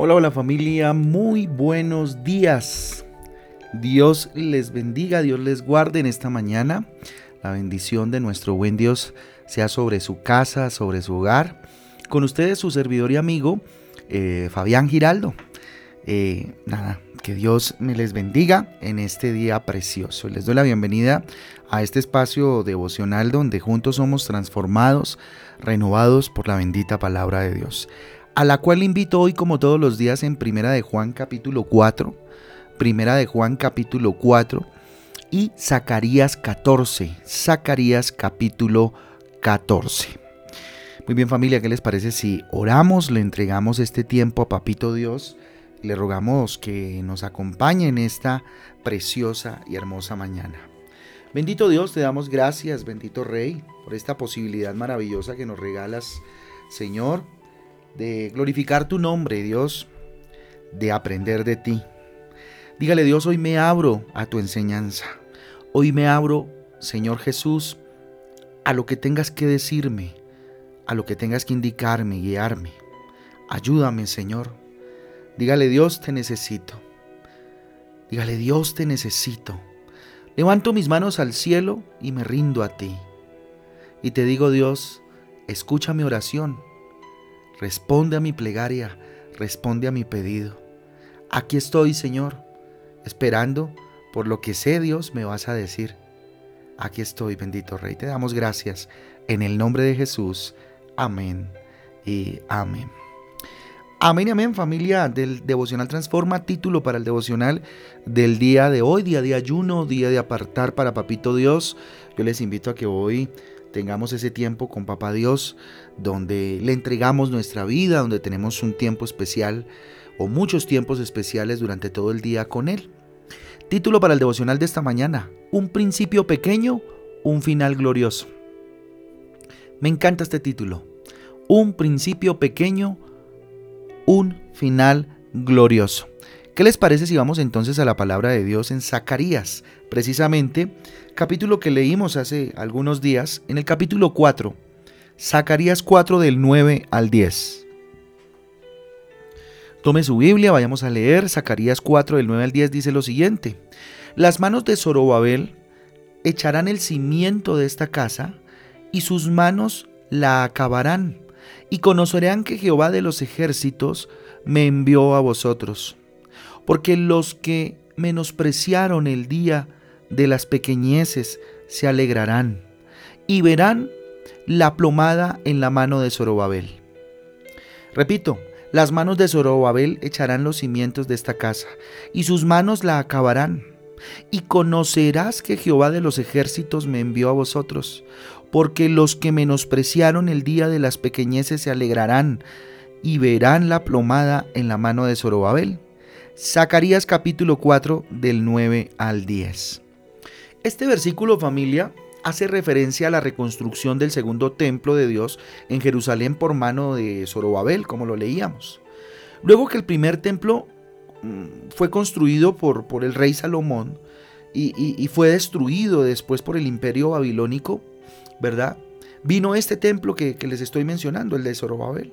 Hola, hola familia, muy buenos días. Dios les bendiga, Dios les guarde en esta mañana. La bendición de nuestro buen Dios sea sobre su casa, sobre su hogar. Con ustedes su servidor y amigo, eh, Fabián Giraldo. Eh, nada, que Dios me les bendiga en este día precioso. Les doy la bienvenida a este espacio devocional donde juntos somos transformados, renovados por la bendita palabra de Dios a la cual invito hoy como todos los días en Primera de Juan capítulo 4, Primera de Juan capítulo 4 y Zacarías 14, Zacarías capítulo 14. Muy bien familia, ¿qué les parece si oramos, le entregamos este tiempo a Papito Dios? Le rogamos que nos acompañe en esta preciosa y hermosa mañana. Bendito Dios, te damos gracias, bendito Rey, por esta posibilidad maravillosa que nos regalas, Señor, de glorificar tu nombre, Dios, de aprender de ti. Dígale, Dios, hoy me abro a tu enseñanza. Hoy me abro, Señor Jesús, a lo que tengas que decirme, a lo que tengas que indicarme, guiarme. Ayúdame, Señor. Dígale, Dios, te necesito. Dígale, Dios, te necesito. Levanto mis manos al cielo y me rindo a ti. Y te digo, Dios, escucha mi oración Responde a mi plegaria, responde a mi pedido. Aquí estoy, Señor, esperando por lo que sé, Dios, me vas a decir. Aquí estoy, bendito Rey. Te damos gracias en el nombre de Jesús. Amén y amén. Amén y amén, familia del Devocional Transforma, título para el devocional del día de hoy, día de ayuno, día de apartar para Papito Dios. Yo les invito a que hoy tengamos ese tiempo con Papá Dios, donde le entregamos nuestra vida, donde tenemos un tiempo especial o muchos tiempos especiales durante todo el día con Él. Título para el devocional de esta mañana, Un principio pequeño, un final glorioso. Me encanta este título, Un principio pequeño, un final glorioso. ¿Qué les parece si vamos entonces a la palabra de Dios en Zacarías? Precisamente, capítulo que leímos hace algunos días, en el capítulo 4, Zacarías 4 del 9 al 10. Tome su Biblia, vayamos a leer. Zacarías 4 del 9 al 10 dice lo siguiente. Las manos de Zorobabel echarán el cimiento de esta casa y sus manos la acabarán. Y conocerán que Jehová de los ejércitos me envió a vosotros porque los que menospreciaron el día de las pequeñeces se alegrarán y verán la plomada en la mano de Zorobabel. Repito, las manos de Zorobabel echarán los cimientos de esta casa, y sus manos la acabarán. Y conocerás que Jehová de los ejércitos me envió a vosotros, porque los que menospreciaron el día de las pequeñeces se alegrarán, y verán la plomada en la mano de Zorobabel. Zacarías capítulo 4 del 9 al 10. Este versículo familia hace referencia a la reconstrucción del segundo templo de Dios en Jerusalén por mano de Zorobabel, como lo leíamos. Luego que el primer templo mm, fue construido por, por el rey Salomón y, fue destruido después por el imperio babilónico, ¿verdad? Vino este templo que, que les estoy mencionando, el de Zorobabel.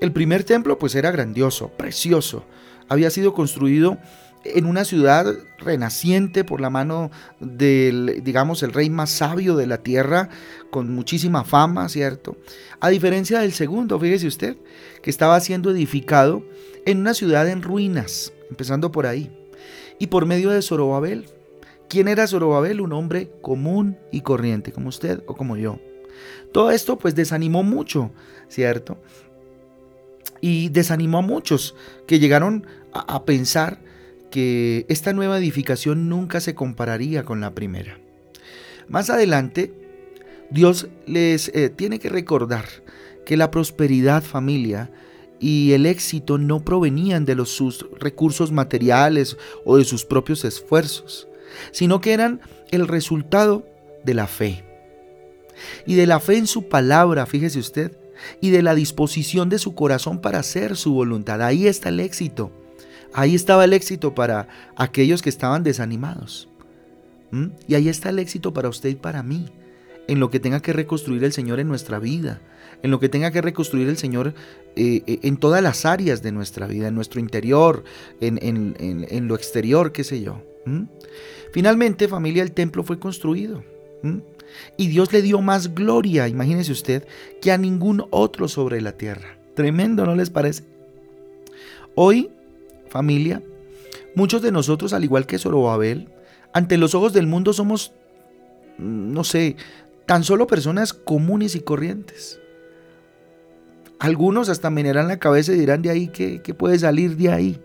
El primer templo pues era grandioso, precioso, había sido construido en una ciudad renaciente por la mano del, digamos, el rey más sabio de la tierra, con muchísima fama, ¿cierto? A diferencia del segundo, fíjese usted, que estaba siendo edificado en una ciudad en ruinas, empezando por ahí, y por medio de Zorobabel. ¿Quién era Zorobabel? Un hombre común y corriente, como usted o como yo. Todo esto pues desanimó mucho, ¿cierto? Y desanimó a muchos que llegaron a, pensar que esta nueva edificación nunca se compararía con la primera. Más adelante, Dios les eh, tiene que recordar que la prosperidad familia y el éxito no provenían de los, sus recursos materiales o de sus propios esfuerzos, sino que eran el resultado de la fe. Y de la fe en su palabra, fíjese usted, y de la disposición de su corazón para hacer su voluntad. Ahí está el éxito. Ahí estaba el éxito para aquellos que estaban desanimados. ¿Mm? Y ahí está el éxito para usted y para mí. en lo que tenga que reconstruir el Señor en nuestra vida, en lo que tenga que reconstruir el Señor eh, en todas las áreas de nuestra vida, en nuestro interior, en, lo exterior, qué sé yo. Finalmente, familia, el templo fue construido. Y Dios le dio más gloria, imagínese usted, que a ningún otro sobre la tierra. Tremendo, ¿no les parece? Hoy, familia, muchos de nosotros, al igual que Zorobabel, ante los ojos del mundo somos, mm, no sé, tan solo personas comunes y corrientes. Algunos hasta minerarán la cabeza y dirán de ahí que, puede salir de ahí.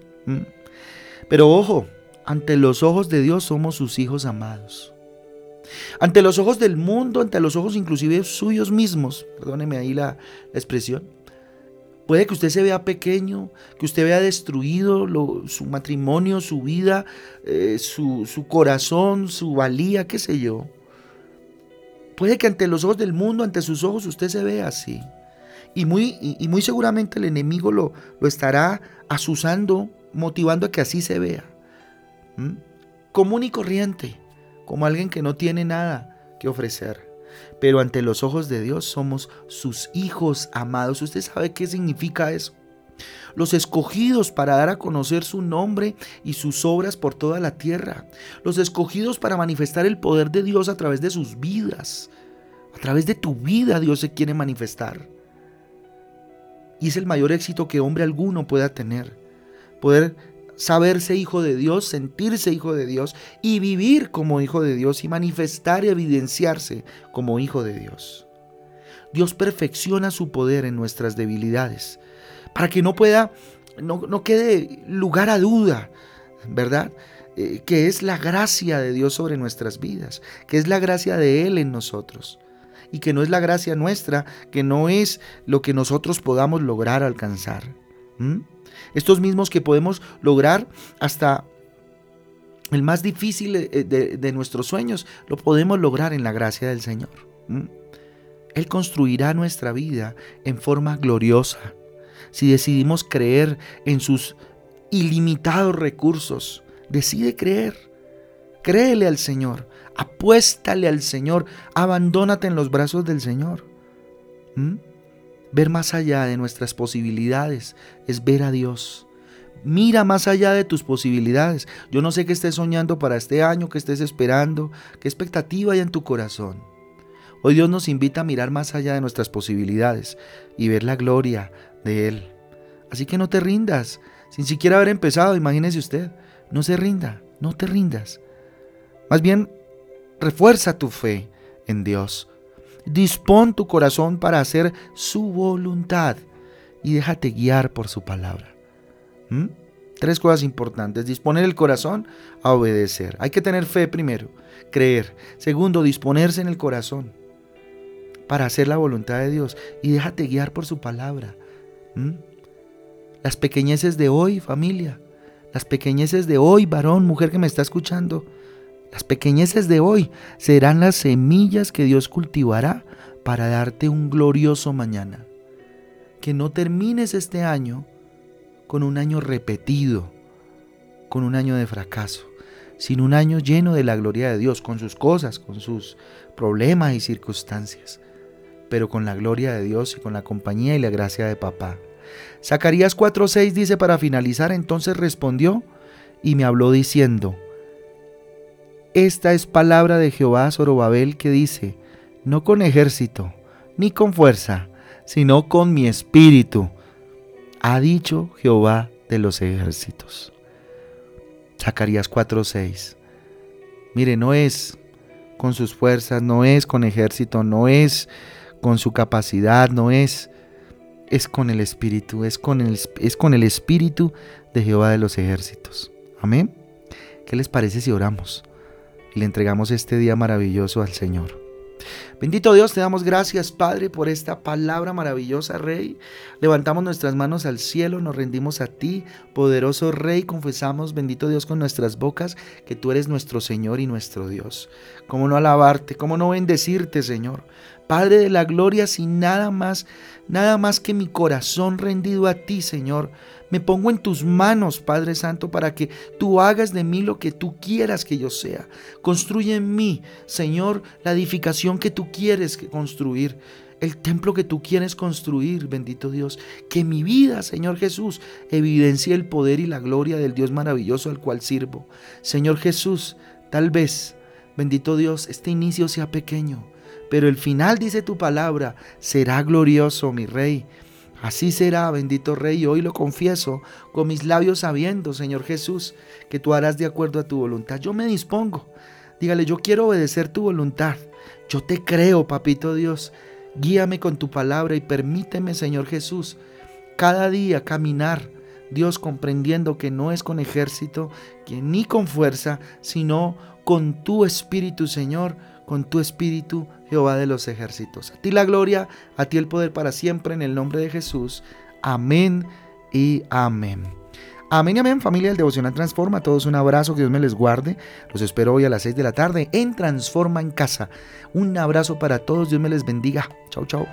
Pero ojo, ante los ojos de Dios somos sus hijos amados. Ante los ojos del mundo, ante los ojos inclusive suyos mismos, perdóneme ahí la, expresión, puede que usted se vea pequeño, que usted vea destruido su matrimonio, su vida, eh, su, su corazón, su valía, qué sé yo. Puede que ante los ojos del mundo, ante sus ojos, usted se vea así. Y muy, y, muy seguramente el enemigo lo, lo, estará asusando, motivando a que así se vea. ¿Mm? Común y corriente como alguien que no tiene nada que ofrecer. Pero ante los ojos de Dios somos sus hijos amados. ¿Usted sabe qué significa eso? Los escogidos para dar a conocer su nombre y sus obras por toda la tierra. Los escogidos para manifestar el poder de Dios a través de sus vidas. A través de tu vida Dios se quiere manifestar. Y es el mayor éxito que hombre alguno pueda tener. Poder saberse hijo de Dios, sentirse hijo de Dios y vivir como hijo de Dios y manifestar y evidenciarse como hijo de Dios. Dios perfecciona su poder en nuestras debilidades para que no pueda, no, quede lugar a duda, ¿verdad? Eh, que es la gracia de Dios sobre nuestras vidas, que es la gracia de Él en nosotros y que no es la gracia nuestra, que no es lo que nosotros podamos lograr alcanzar. Estos mismos que podemos lograr hasta el más difícil eh, de, nuestros sueños, lo podemos lograr en la gracia del Señor. Él construirá nuestra vida en forma gloriosa si decidimos creer en sus ilimitados recursos. Decide creer. Créele al Señor. Apuéstale al Señor. Abandónate en los brazos del Señor. Ver más allá de nuestras posibilidades es ver a Dios. Mira más allá de tus posibilidades. Yo no sé qué estés soñando para este año, qué estés esperando, qué expectativa hay en tu corazón. Hoy Dios nos invita a mirar más allá de nuestras posibilidades y ver la gloria de Él. Así que no te rindas, sin siquiera haber empezado, imagínese usted. No se rinda, no te rindas. Más bien, refuerza tu fe en Dios. Dispón tu corazón para hacer su voluntad y déjate guiar por su palabra. ¿Mm? Tres cosas importantes. Disponer el corazón a obedecer. Hay que tener fe primero, creer. Segundo, disponerse en el corazón para hacer la voluntad de Dios y déjate guiar por su palabra. ¿Mm? Las pequeñeces de hoy, familia. Las pequeñeces de hoy, varón, mujer que me está escuchando. Las pequeñeces de hoy serán las semillas que Dios cultivará para darte un glorioso mañana. Que no termines este año con un año repetido, con un año de fracaso, sino un año lleno de la gloria de Dios, con sus cosas, con sus problemas y circunstancias, pero con la gloria de Dios y con la compañía y la gracia de papá. Zacarías 4:6 dice para finalizar, entonces respondió y me habló diciendo, esta es palabra de Jehová Zorobabel que dice, no con ejército, ni con fuerza, sino con mi espíritu, ha dicho Jehová de los ejércitos. Zacarías 4:6. Mire, no es con sus fuerzas, no es con ejército, no es con su capacidad, no es es con el espíritu, es con el, es con el espíritu de Jehová de los ejércitos. Amén. ¿Qué les parece si oramos? Y le entregamos este día maravilloso al Señor. Bendito Dios, te damos gracias, Padre, por esta palabra maravillosa, Rey. Levantamos nuestras manos al cielo, nos rendimos a ti, poderoso Rey. Confesamos, bendito Dios, con nuestras bocas que tú eres nuestro Señor y nuestro Dios. ¿Cómo no alabarte? ¿Cómo no bendecirte, Señor? Padre de la gloria, sin nada más, nada más que mi corazón rendido a ti, Señor. Me pongo en tus manos, Padre Santo, para que tú hagas de mí lo que tú quieras que yo sea. Construye en mí, Señor, la edificación que tú quieres construir el templo que tú quieres construir, bendito Dios. Que mi vida, Señor Jesús, evidencie el poder y la gloria del Dios maravilloso al cual sirvo. Señor Jesús, tal vez, bendito Dios, este inicio sea pequeño, pero el final, dice tu palabra, será glorioso, mi Rey. Así será, bendito Rey, hoy lo confieso con mis labios sabiendo, Señor Jesús, que tú harás de acuerdo a tu voluntad. Yo me dispongo. Dígale, yo quiero obedecer tu voluntad. Yo te creo, papito Dios. Guíame con tu palabra y permíteme, Señor Jesús, cada día caminar, Dios comprendiendo que no es con ejército, que ni con fuerza, sino con tu espíritu, Señor, con tu espíritu, Jehová de los ejércitos. A ti la gloria, a ti el poder para siempre, en el nombre de Jesús. Amén y amén. Amén y amén, familia del Devocional Transforma. A todos un abrazo, que Dios me les guarde. Los espero hoy a las 6 de la tarde en Transforma en Casa. Un abrazo para todos, Dios me les bendiga. Chau, chau.